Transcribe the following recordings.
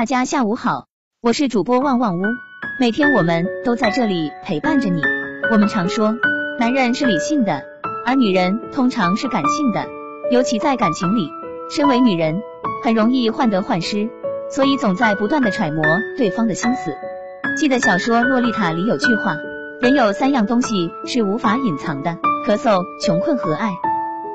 大家下午好，我是主播旺旺屋，每天我们都在这里陪伴着你。我们常说，男人是理性的，而女人通常是感性的，尤其在感情里，身为女人很容易患得患失，所以总在不断的揣摩对方的心思。记得小说《洛丽塔》里有句话，人有三样东西是无法隐藏的：咳嗽、穷困和爱。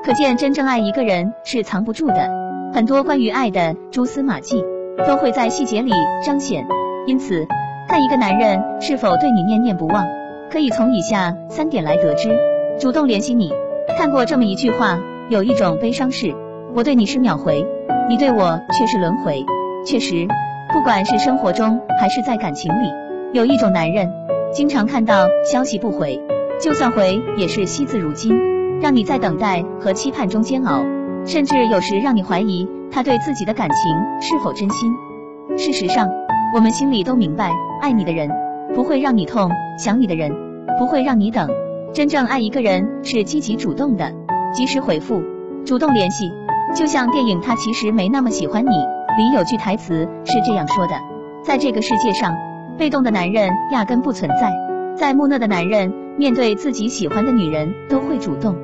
可见真正爱一个人是藏不住的，很多关于爱的蛛丝马迹。都会在细节里彰显，因此看一个男人是否对你念念不忘，可以从以下三点来得知。主动联系你，看过这么一句话，有一种悲伤是，我对你是秒回，你对我却是轮回。确实，不管是生活中还是在感情里，有一种男人，经常看到消息不回，就算回也是惜字如金，让你在等待和期盼中煎熬，甚至有时让你怀疑。他对自己的感情是否真心？事实上，我们心里都明白，爱你的人不会让你痛，想你的人不会让你等。真正爱一个人是积极主动的，及时回复，主动联系。就像电影《他其实没那么喜欢你》里有句台词是这样说的：在这个世界上，被动的男人压根不存在。在木讷的男人面对自己喜欢的女人都会主动。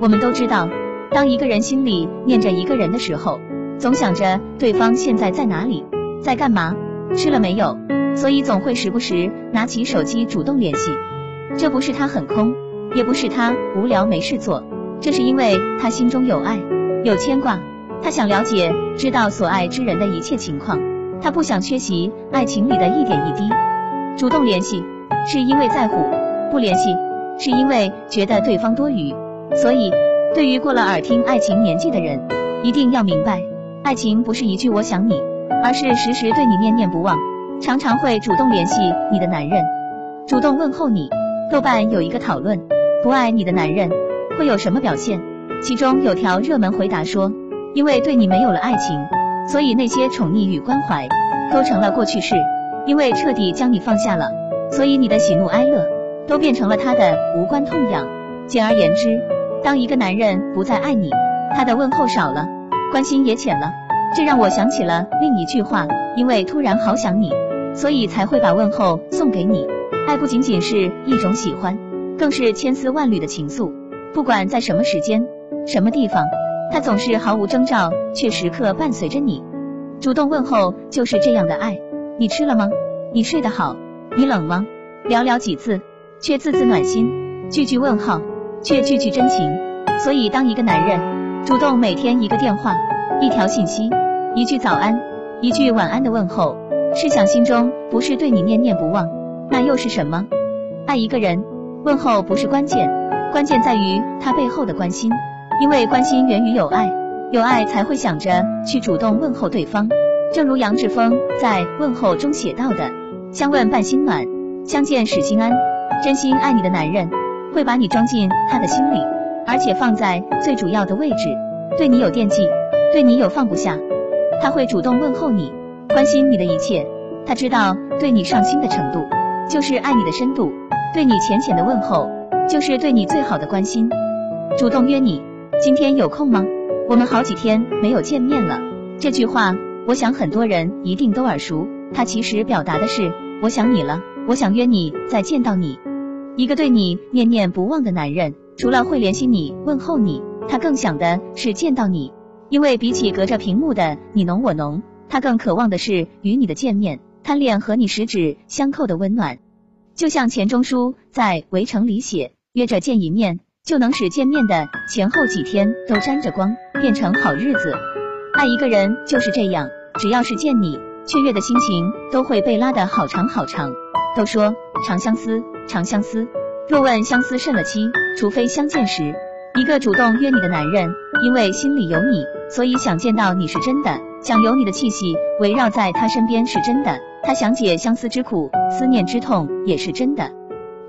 我们都知道，当一个人心里念着一个人的时候。总想着对方现在在哪里，在干嘛，吃了没有，所以总会时不时拿起手机主动联系。这不是他很空，也不是他无聊没事做，这是因为他心中有爱，有牵挂，他想了解、知道所爱之人的一切情况，他不想缺席爱情里的一点一滴。主动联系是因为在乎，不联系是因为觉得对方多余。所以，对于过了耳听爱情年纪的人，一定要明白。爱情不是一句我想你，而是时时对你念念不忘，常常会主动联系你的男人，主动问候你。豆瓣有一个讨论，不爱你的男人会有什么表现？其中有条热门回答说，因为对你没有了爱情，所以那些宠溺与关怀都成了过去式。因为彻底将你放下了，所以你的喜怒哀乐都变成了他的无关痛痒。简而言之，当一个男人不再爱你，他的问候少了。关心也浅了，这让我想起了另一句话，因为突然好想你，所以才会把问候送给你。爱不仅仅是一种喜欢，更是千丝万缕的情愫。不管在什么时间、什么地方，他总是毫无征兆，却时刻伴随着你。主动问候就是这样的爱。你吃了吗？你睡得好？你冷吗？寥寥几次，却字字暖心；句句问号，却句句真情。所以，当一个男人。主动每天一个电话，一条信息，一句早安，一句晚安的问候，试想心中不是对你念念不忘，那又是什么？爱一个人，问候不是关键，关键在于他背后的关心，因为关心源于有爱，有爱才会想着去主动问候对方。正如杨志峰在问候中写到的：相问伴心暖，相见使心安。真心爱你的男人，会把你装进他的心里。而且放在最主要的位置，对你有惦记，对你有放不下，他会主动问候你，关心你的一切。他知道对你上心的程度，就是爱你的深度；对你浅浅的问候，就是对你最好的关心。主动约你，今天有空吗？我们好几天没有见面了。这句话，我想很多人一定都耳熟。他其实表达的是，我想你了，我想约你再见到你。一个对你念念不忘的男人。除了会联系你、问候你，他更想的是见到你，因为比起隔着屏幕的你侬我侬，他更渴望的是与你的见面，贪恋和你十指相扣的温暖。就像钱钟书在《围城》里写，约着见一面，就能使见面的前后几天都沾着光，变成好日子。爱一个人就是这样，只要是见你，雀跃的心情都会被拉得好长好长。都说长相思，长相思。若问相思甚了期，除非相见时。一个主动约你的男人，因为心里有你，所以想见到你是真的，想有你的气息围绕在他身边是真的，他想解相思之苦，思念之痛也是真的。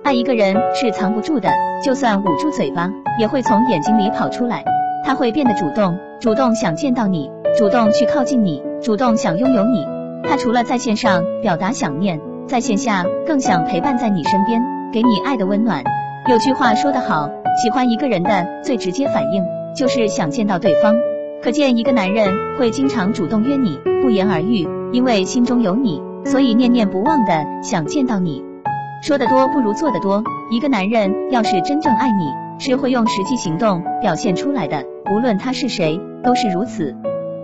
爱一个人是藏不住的，就算捂住嘴巴，也会从眼睛里跑出来。他会变得主动，主动想见到你，主动去靠近你，主动想拥有你。他除了在线上表达想念，在线下更想陪伴在你身边。给你爱的温暖。有句话说得好，喜欢一个人的最直接反应就是想见到对方。可见一个男人会经常主动约你，不言而喻，因为心中有你，所以念念不忘的想见到你。说的多不如做的多，一个男人要是真正爱你，是会用实际行动表现出来的，无论他是谁，都是如此。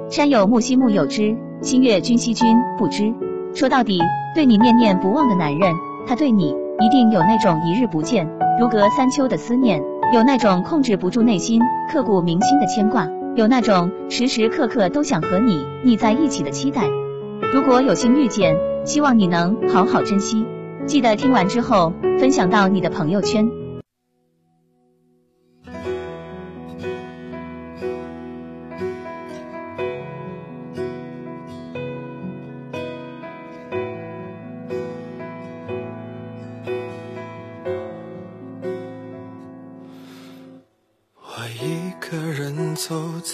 山有木兮木有枝，心悦君兮君不知。说到底，对你念念不忘的男人，他对你一定有那种一日不见如隔三秋的思念，有那种控制不住内心刻骨铭心的牵挂，有那种时时刻刻都想和你腻在一起的期待。如果有幸遇见，希望你能好好珍惜。记得听完之后分享到你的朋友圈。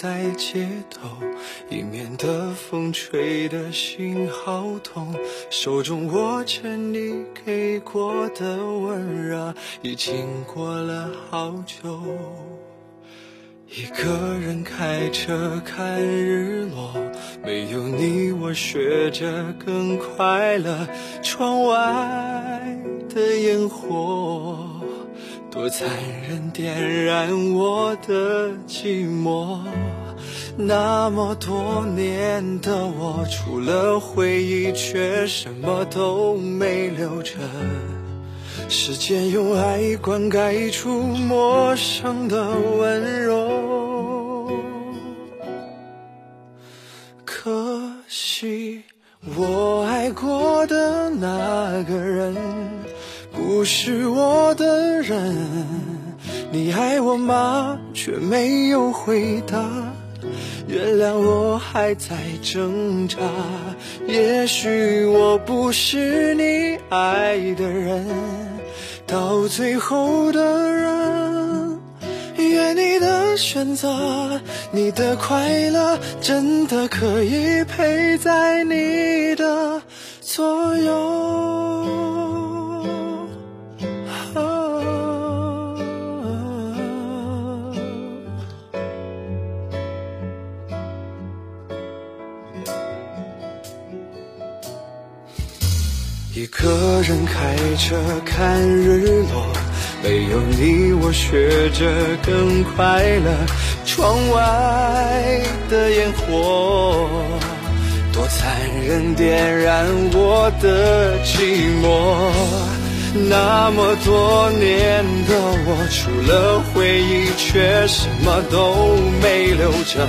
在街头，迎面的风吹得心好痛，手中握着你给过的温热，已经过了好久。一个人开车看日落，没有你我学着更快乐。窗外的烟火。多残忍，点燃我的寂寞。那么多年的我，除了回忆，却什么都没留着。时间用爱灌溉出陌生的温柔。可惜，我爱过的那个人。不是我的人，你爱我吗？却没有回答。原谅我还在挣扎。也许我不是你爱的人，到最后的人。愿你的选择，你的快乐，真的可以陪在你的左右。开车看日落，没有你我学着更快乐。窗外的烟火多残忍，点燃我的寂寞。那么多年的我，除了回忆，却什么都没留着。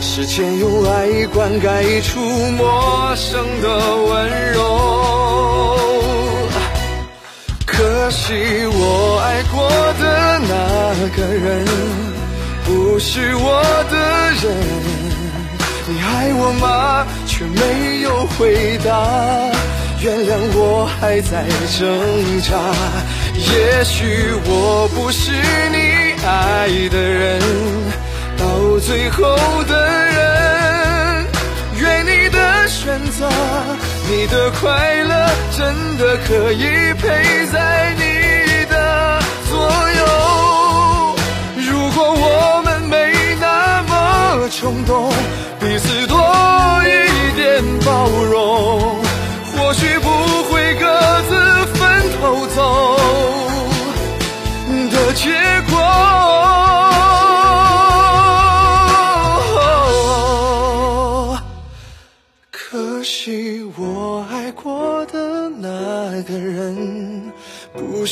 时间用爱灌溉出陌生的温柔，可惜我爱过的那个人不是我的人。你爱我吗？却没有回答。原谅我还在挣扎。也许我不是你爱的人。到最后的人，愿你的选择，你的快乐，真的可以陪在你的左右。如果我们没那么冲动，彼此多一点包容，或许不会各自分头走的结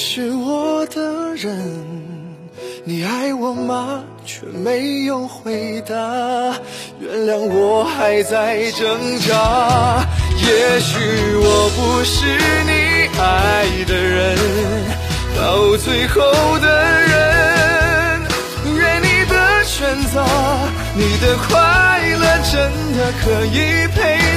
是我的人，你爱我吗？却没有回答。原谅我还在挣扎。也许我不是你爱的人，到最后的人。愿你的选择，你的快乐，真的可以陪。